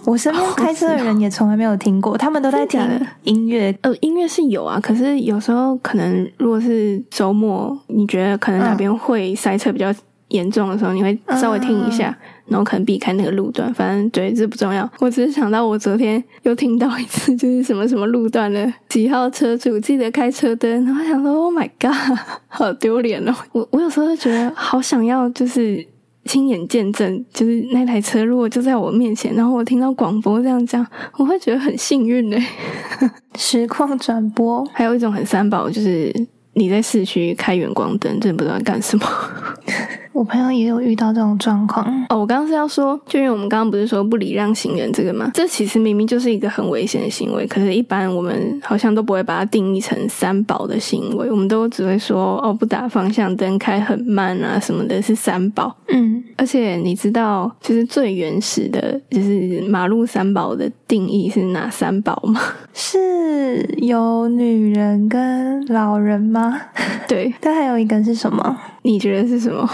我身边开车的人也从来没有听过，他们都在听音乐。呃，音乐是有啊，可是有时候可能如果是周末，你觉得可能哪边会塞车比较严重的时候，你会稍微听一下，然后可能避开那个路段。反正对，这不重要。我只是想到我昨天又听到一次，就是什么什么路段的几号车主记得开车灯，然后想说，Oh my god，好丢脸哦！我我有时候就觉得好想要，就是。亲眼见证，就是那台车如果就在我面前，然后我听到广播这样讲，我会觉得很幸运嘞。实况转播，还有一种很三宝，就是你在市区开远光灯，真的不知道干什么。我朋友也有遇到这种状况哦。我刚刚是要说，就因为我们刚刚不是说不礼让行人这个吗？这其实明明就是一个很危险的行为，可是，一般我们好像都不会把它定义成三宝的行为，我们都只会说哦，不打方向灯，开很慢啊什么的，是三宝。嗯，而且你知道，就是最原始的，就是马路三宝的定义是哪三宝吗？是有女人跟老人吗？对，但还有一个是什么？你觉得是什么？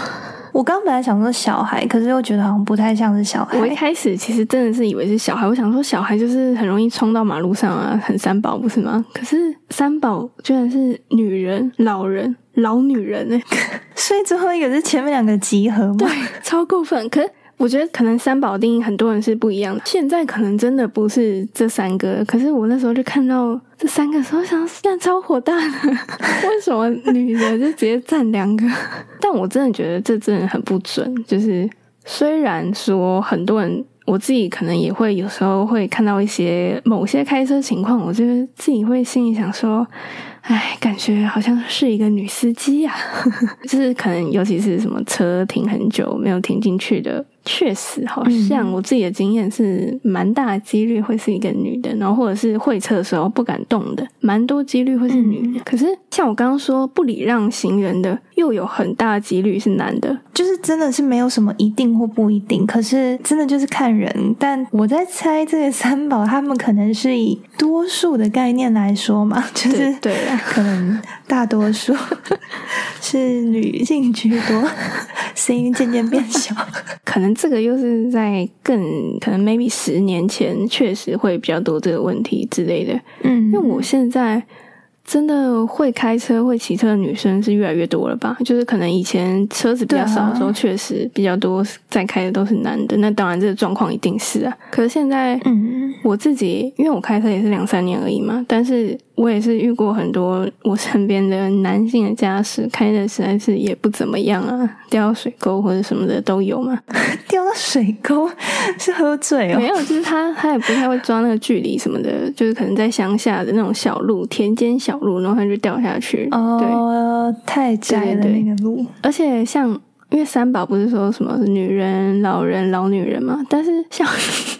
我刚本来想说小孩，可是又觉得好像不太像是小孩。我一开始其实真的是以为是小孩，我想说小孩就是很容易冲到马路上啊，很三宝不是吗？可是三宝居然是女人、老人、老女人哎，所以最后一个是前面两个集合吗？对，超过分。可是。我觉得可能三宝定义很多人是不一样的，现在可能真的不是这三个，可是我那时候就看到这三个时候，想在超火大的，为什么女的就直接占两个？但我真的觉得这真的很不准。就是虽然说很多人，我自己可能也会有时候会看到一些某些开车情况，我觉得自己会心里想说。哎，感觉好像是一个女司机呀，就是可能尤其是什么车停很久没有停进去的，确实好像我自己的经验是蛮大几率会是一个女的，然后或者是会车的时候不敢动的，蛮多几率会是女的。可是像我刚刚说不礼让行人的，又有很大几率是男的，就是真的是没有什么一定或不一定，可是真的就是看人。但我在猜这个三宝他们可能是以多数的概念来说嘛，就是对。可能大多数是女性居多，声音渐渐变小。可能这个又是在更可能 maybe 十年前确实会比较多这个问题之类的。嗯，因为我现在。真的会开车、会骑车的女生是越来越多了吧？就是可能以前车子比较少的时候，确实比较多在开的都是男的。那当然，这个状况一定是啊。可是现在，嗯，我自己因为我开车也是两三年而已嘛，但是我也是遇过很多我身边的男性的驾驶开的实在是也不怎么样啊，掉到水沟或者什么的都有嘛。掉到水沟是喝醉哦？没有，就是他他也不太会抓那个距离什么的，就是可能在乡下的那种小路、田间小。路，然后他就掉下去。哦，太窄了那个路。而且像，因为三宝不是说什么女人、老人、老女人嘛？但是像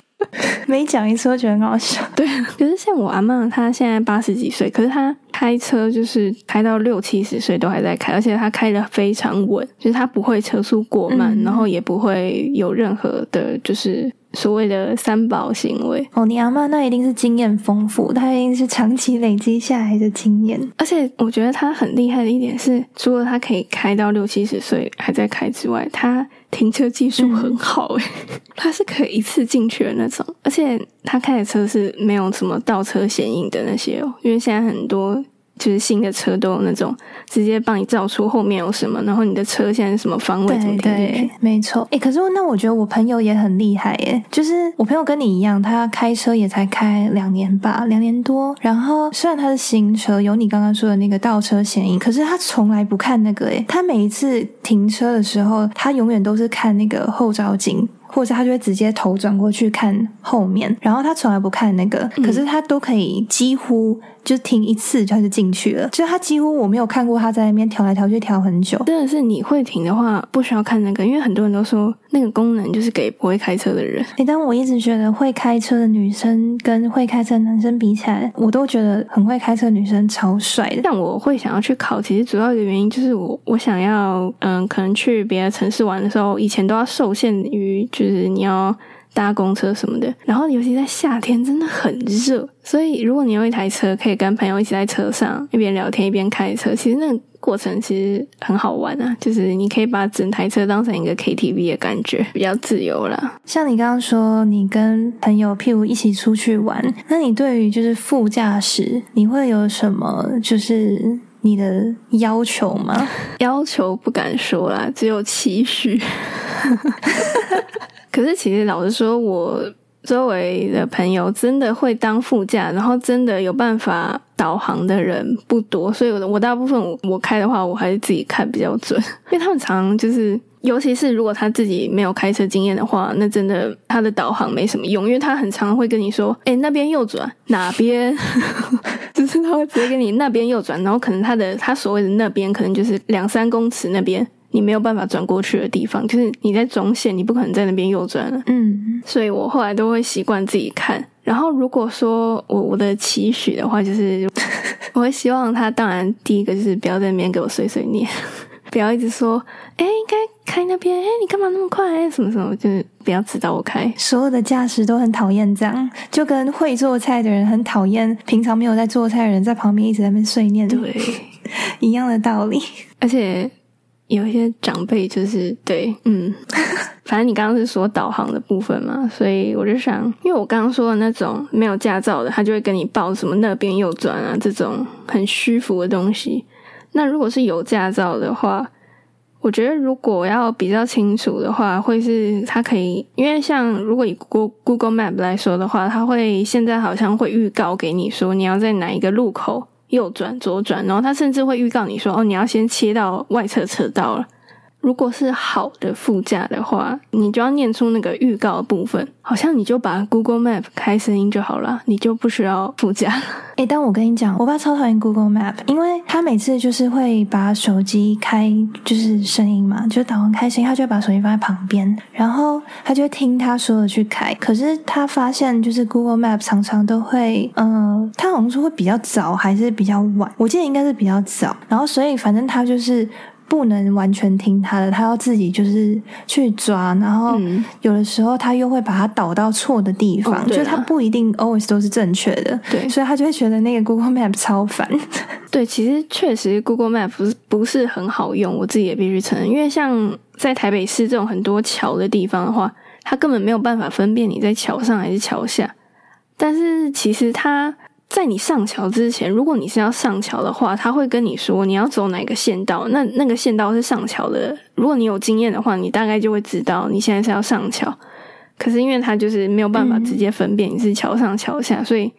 每讲一次都觉得很好笑。对，可是像我阿妈，她现在八十几岁，可是她开车就是开到六七十岁都还在开，而且她开的非常稳，就是她不会车速过慢，然后也不会有任何的，就是。所谓的三宝行为哦，你阿妈那一定是经验丰富，她一定是长期累积下来的经验。而且我觉得她很厉害的一点是，除了她可以开到六七十岁还在开之外，她停车技术很好诶，她是可以一次进去的那种。而且她开的车是没有什么倒车显影的那些哦，因为现在很多。就是新的车都有那种直接帮你照出后面有什么，然后你的车现在是什么方位怎么停进去？没错。哎，可是那我觉得我朋友也很厉害耶，就是我朋友跟你一样，他开车也才开两年吧，两年多。然后虽然他是新车，有你刚刚说的那个倒车显影，可是他从来不看那个诶，他每一次停车的时候，他永远都是看那个后照镜。或者他就会直接头转过去看后面，然后他从来不看那个，可是他都可以几乎就停一次他就进去了，就他几乎我没有看过他在那边调来调去调很久。真的是你会停的话不需要看那个，因为很多人都说那个功能就是给不会开车的人。哎，但我一直觉得会开车的女生跟会开车男生比起来，我都觉得很会开车女生超帅的。但我会想要去考，其实主要一个原因就是我我想要，嗯，可能去别的城市玩的时候，以前都要受限于就是你要搭公车什么的，然后尤其在夏天真的很热，所以如果你有一台车，可以跟朋友一起在车上一边聊天一边开车，其实那。过程其实很好玩啊，就是你可以把整台车当成一个 KTV 的感觉，比较自由啦。像你刚刚说，你跟朋友譬如一起出去玩，那你对于就是副驾驶，你会有什么就是你的要求吗？要求不敢说啦，只有期许。可是其实老实说，我。周围的朋友真的会当副驾，然后真的有办法导航的人不多，所以我我大部分我我开的话，我还是自己看比较准，因为他们常就是，尤其是如果他自己没有开车经验的话，那真的他的导航没什么用，因为他很常会跟你说，哎，那边右转，哪边，就是他会直接跟你那边右转，然后可能他的他所谓的那边，可能就是两三公尺那边。你没有办法转过去的地方，就是你在中线，你不可能在那边右转了。嗯，所以我后来都会习惯自己看。然后如果说我我的期许的话，就是 我会希望他，当然第一个就是不要在那边给我碎碎念，不要一直说，哎，应该开那边，哎，你干嘛那么快？什么什么，就是不要指导我开。所有的驾驶都很讨厌这样，就跟会做菜的人很讨厌平常没有在做菜的人在旁边一直在那边碎念，对，一样的道理。而且。有一些长辈就是对，嗯，反正你刚刚是说导航的部分嘛，所以我就想，因为我刚刚说的那种没有驾照的，他就会跟你报什么那边右转啊这种很虚浮的东西。那如果是有驾照的话，我觉得如果要比较清楚的话，会是他可以，因为像如果以 Google Google Map 来说的话，他会现在好像会预告给你说你要在哪一个路口。右转、左转，然后他甚至会预告你说：“哦，你要先切到外侧车道了。”如果是好的副驾的话，你就要念出那个预告部分，好像你就把 Google Map 开声音就好了，你就不需要副驾。哎，但我跟你讲，我爸超讨厌 Google Map，因为他每次就是会把手机开就是声音嘛，就导航开声音，他就会把手机放在旁边，然后他就听他说的去开。可是他发现就是 Google Map 常常都会，嗯，他好像说会比较早还是比较晚，我记得应该是比较早，然后所以反正他就是。不能完全听他的，他要自己就是去抓，然后有的时候他又会把它导到错的地方，就他不一定 always 都是正确的，对，所以他就会觉得那个 Google Map 超烦。对，其实确实 Google Map 不是不是很好用，我自己也必须承认，因为像在台北市这种很多桥的地方的话，它根本没有办法分辨你在桥上还是桥下，但是其实它。在你上桥之前，如果你是要上桥的话，他会跟你说你要走哪个县道，那那个县道是上桥的。如果你有经验的话，你大概就会知道你现在是要上桥。可是因为他就是没有办法直接分辨你是桥上桥下，所以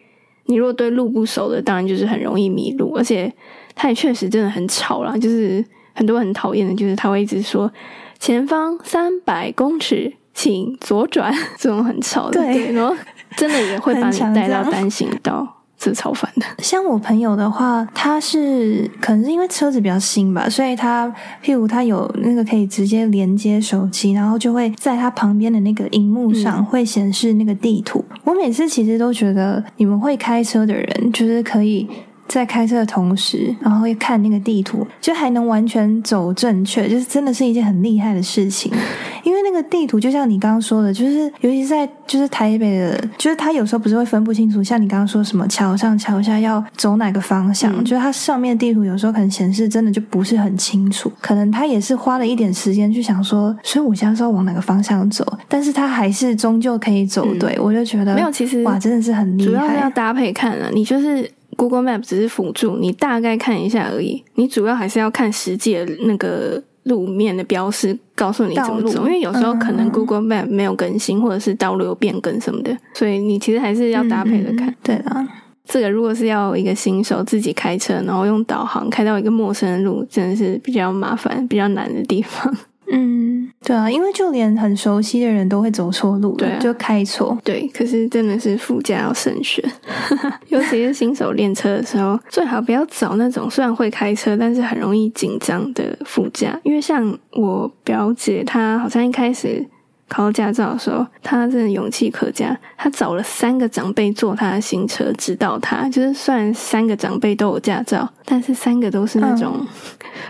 你如果对路不熟的，当然就是很容易迷路。而且他也确实真的很吵啦，就是很多很讨厌的，就是他会一直说前方三百公尺请左转，这种很吵的，对，然后真的也会把你带到单行道。是超烦的。像我朋友的话，他是可能是因为车子比较新吧，所以他譬如他有那个可以直接连接手机，然后就会在他旁边的那个荧幕上会显示那个地图。我每次其实都觉得，你们会开车的人就是可以。在开车的同时，然后会看那个地图，就还能完全走正确，就是真的是一件很厉害的事情。因为那个地图就像你刚刚说的，就是尤其在就是台北的，就是他有时候不是会分不清楚，像你刚刚说什么桥上桥下要走哪个方向，就是它上面地图有时候可能显示真的就不是很清楚，可能他也是花了一点时间去想说，所以我现在是要往哪个方向走，但是他还是终究可以走对。我就觉得没有，其实哇，真的是很厉害，主要是要搭配看了，你就是。Google Map 只是辅助，你大概看一下而已。你主要还是要看实际的那个路面的标识，告诉你怎么走。因为有时候可能 Google Map 没有更新，或者是道路有变更什么的，所以你其实还是要搭配着看。对的，这个如果是要一个新手自己开车，然后用导航开到一个陌生的路，真的是比较麻烦、比较难的地方。嗯，对啊，因为就连很熟悉的人都会走错路，对，就开错。对，可是真的是副驾要慎选，尤其是新手练车的时候，最好不要找那种虽然会开车，但是很容易紧张的副驾。因为像我表姐，她好像一开始考到驾照的时候，他真的勇气可嘉。他找了三个长辈坐他的新车指导他，就是虽然三个长辈都有驾照，但是三个都是那种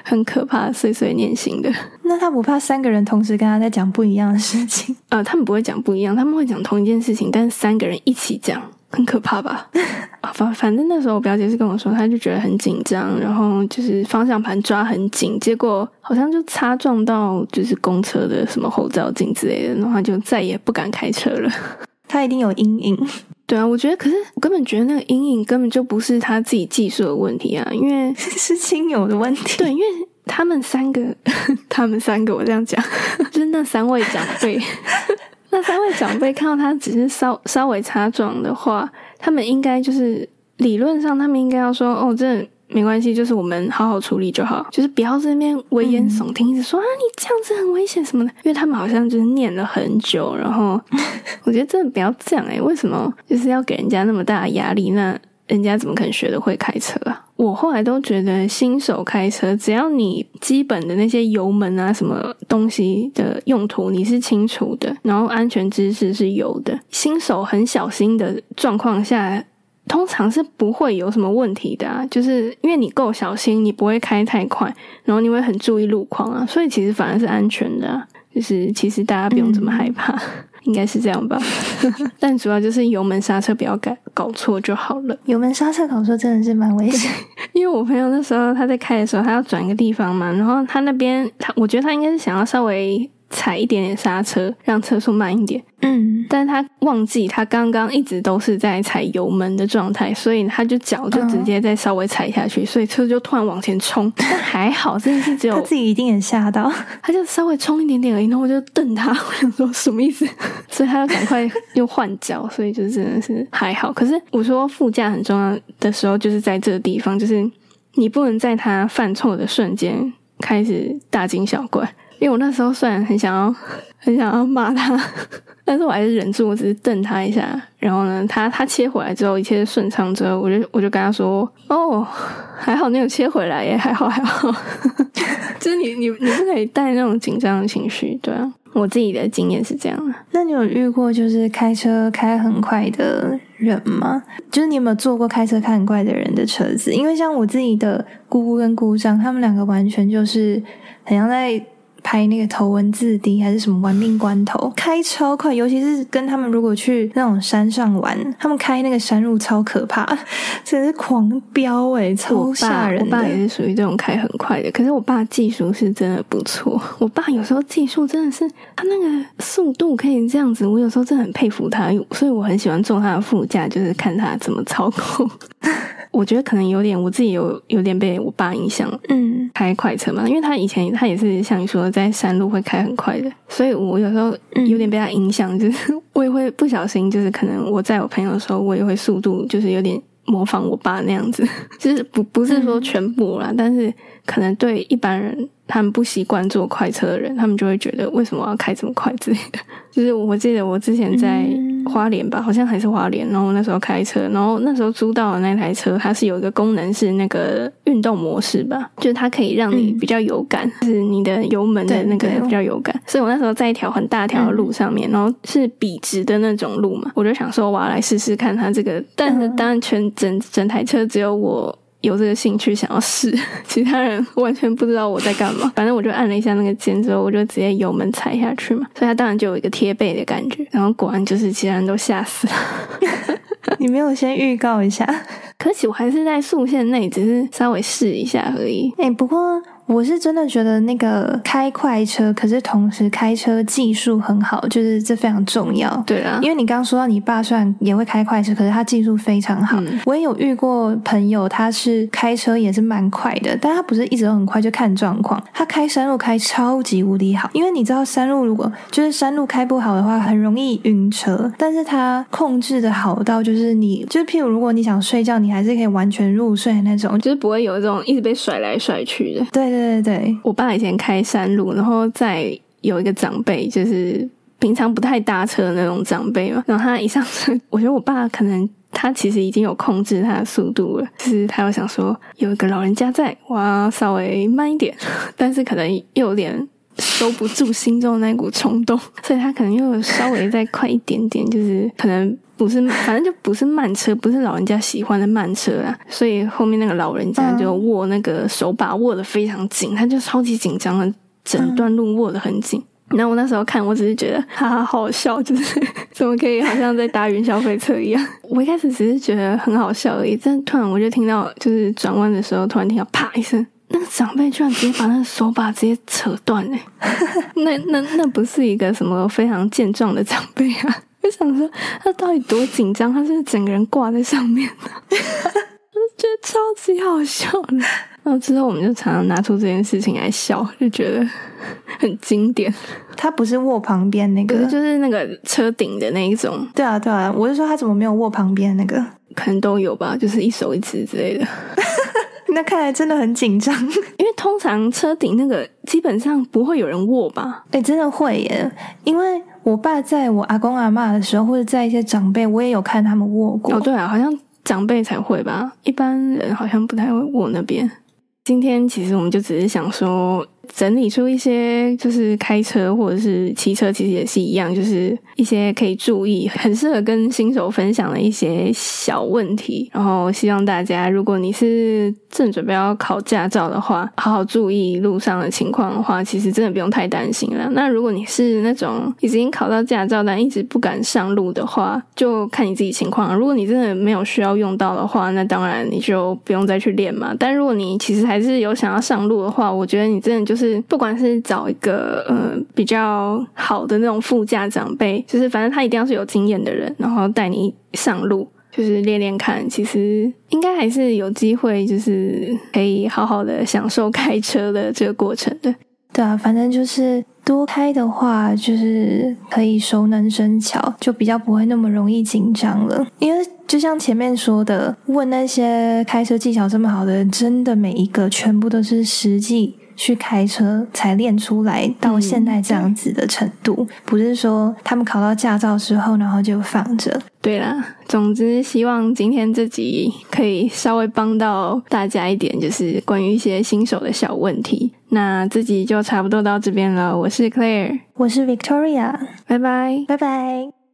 很可怕、碎碎念型的。那他不怕三个人同时跟他在讲不一样的事情？呃，他们不会讲不一样，他们会讲同一件事情，但是三个人一起讲。很可怕吧？反反正那时候我表姐是跟我说，她就觉得很紧张，然后就是方向盘抓很紧，结果好像就擦撞到就是公车的什么后照镜之类的，然后就再也不敢开车了。她一定有阴影。对啊，我觉得，可是我根本觉得那个阴影根本就不是他自己技术的问题啊，因为 是亲友的问题。对，因为他们三个，他们三个，我这样讲，就是那三位长辈。那三位长辈看到他只是稍稍微擦撞的话，他们应该就是理论上，他们应该要说：“哦，这没关系，就是我们好好处理就好，就是不要在那边危言耸听，一直说啊你这样子很危险什么的。”因为他们好像就是念了很久，然后 我觉得真的不要这样哎，为什么就是要给人家那么大的压力？那人家怎么可能学得会开车啊？我后来都觉得，新手开车，只要你基本的那些油门啊，什么东西的用途你是清楚的，然后安全知识是有的，新手很小心的状况下，通常是不会有什么问题的啊。就是因为你够小心，你不会开太快，然后你会很注意路况啊，所以其实反而是安全的。就是其实大家不用这么害怕，应该是这样吧。但主要就是油门刹车不要改搞错就好了。油门刹车搞错真的是蛮危险。因为我朋友那时候他在开的时候，他要转一个地方嘛，然后他那边他我觉得他应该是想要稍微。踩一点点刹车，让车速慢一点。嗯，但是他忘记他刚刚一直都是在踩油门的状态，所以他就脚就直接再稍微踩下去，所以车就突然往前冲。但还好，真的是只有他自己一定也吓到，他就稍微冲一点点而已。然后我就瞪他，我想说什么意思？所以他就赶快又换脚，所以就真的是还好。可是我说副驾很重要的时候，就是在这个地方，就是你不能在他犯错的瞬间开始大惊小怪。因为我那时候虽然很想要 很想要骂他，但是我还是忍住，我只是瞪他一下。然后呢，他他切回来之后，一切顺畅之后，我就我就跟他说：“哦，还好你有切回来耶，还好还好。”就是你你你不可以带那种紧张的情绪，对啊。我自己的经验是这样。那你有遇过就是开车开很快的人吗？就是你有没有坐过开车开很快的人的车子？因为像我自己的姑姑跟姑丈，他们两个完全就是很像在。拍那个头文字 D 还是什么玩命关头，开超快，尤其是跟他们如果去那种山上玩，他们开那个山路超可怕，真是狂飙哎，超吓人。我爸也是属于这种开很快的，可是我爸技术是真的不错。我爸有时候技术真的是，他那个速度可以这样子，我有时候真的很佩服他，所以我很喜欢坐他的副驾，就是看他怎么操控。我觉得可能有点，我自己有有点被我爸影响，嗯，开快车嘛，因为他以前他也是像你说在山路会开很快的，所以我有时候有点被他影响，就是 我也会不小心，就是可能我在我朋友的时候，我也会速度就是有点模仿我爸那样子，就是不不是说全部啦，但是可能对一般人。他们不习惯坐快车的人，他们就会觉得为什么要开这么快之类的。就是我记得我之前在花莲吧，好像还是花莲，然后那时候开车，然后那时候租到的那台车，它是有一个功能是那个运动模式吧，就是它可以让你比较有感，就是你的油门的那个比较有感。所以我那时候在一条很大条的路上面，然后是笔直的那种路嘛，我就想说我要来试试看它这个，但是当然全整整台车只有我。有这个兴趣想要试，其他人完全不知道我在干嘛。反正我就按了一下那个键之后，我就直接油门踩下去嘛，所以它当然就有一个贴背的感觉。然后果然就是其他人都吓死了。你没有先预告一下？可惜我还是在速线内，只是稍微试一下而已。哎，不过。我是真的觉得那个开快车，可是同时开车技术很好，就是这非常重要。对啊，因为你刚刚说到你爸虽然也会开快车，可是他技术非常好。我也有遇过朋友，他是开车也是蛮快的，但他不是一直都很快，就看状况。他开山路开超级无敌好，因为你知道山路如果就是山路开不好的话，很容易晕车。但是他控制的好到就是你，就是譬如如果你想睡觉，你还是可以完全入睡的那种，就是不会有这种一直被甩来甩去的。对。对对对，我爸以前开山路，然后再有一个长辈，就是平常不太搭车的那种长辈嘛。然后他一上车，我觉得我爸可能他其实已经有控制他的速度了，就是他又想说有一个老人家在，我要稍微慢一点，但是可能又有点收不住心中的那股冲动，所以他可能又稍微再快一点点，就是可能不是，反正就不是慢车，不是老人家喜欢的慢车啦。所以后面那个老人家就握那个手把握的非常紧，他就超级紧张的，整段路握的很紧。那我那时候看，我只是觉得哈哈好笑，就是怎么可以好像在搭云霄飞车一样。我一开始只是觉得很好笑而已，但突然我就听到，就是转弯的时候，突然听到啪一声。那个长辈居然直接把那个手把直接扯断 嘞！那那那不是一个什么非常健壮的长辈啊！我想说他到底多紧张？他是整个人挂在上面的，我就觉得超级好笑的。然后之后我们就常常拿出这件事情来笑，就觉得很经典。他不是握旁边那个，就是那个车顶的那一种。对啊，对啊，我是说他怎么没有握旁边那个？可能都有吧，就是一手一只之类的。那看来真的很紧张，因为通常车顶那个基本上不会有人握吧？哎，真的会耶！因为我爸在我阿公阿妈的时候，或者在一些长辈，我也有看他们握过。哦，对啊，好像长辈才会吧，一般人好像不太会握那边。今天其实我们就只是想说。整理出一些，就是开车或者是骑车，其实也是一样，就是一些可以注意，很适合跟新手分享的一些小问题。然后希望大家，如果你是正准备要考驾照的话，好好注意路上的情况的话，其实真的不用太担心了。那如果你是那种已经考到驾照但一直不敢上路的话，就看你自己情况。如果你真的没有需要用到的话，那当然你就不用再去练嘛。但如果你其实还是有想要上路的话，我觉得你真的就。就是不管是找一个呃比较好的那种副驾长辈，就是反正他一定要是有经验的人，然后带你上路，就是练练看。其实应该还是有机会，就是可以好好的享受开车的这个过程的。对啊，反正就是多开的话，就是可以熟能生巧，就比较不会那么容易紧张了。因为就像前面说的，问那些开车技巧这么好的人，真的每一个全部都是实际。去开车才练出来到现在这样子的程度，不是说他们考到驾照之后，然后就放着。对啦，总之希望今天这集可以稍微帮到大家一点，就是关于一些新手的小问题。那自己就差不多到这边了。我是 Claire，我是 Victoria，拜拜，拜拜。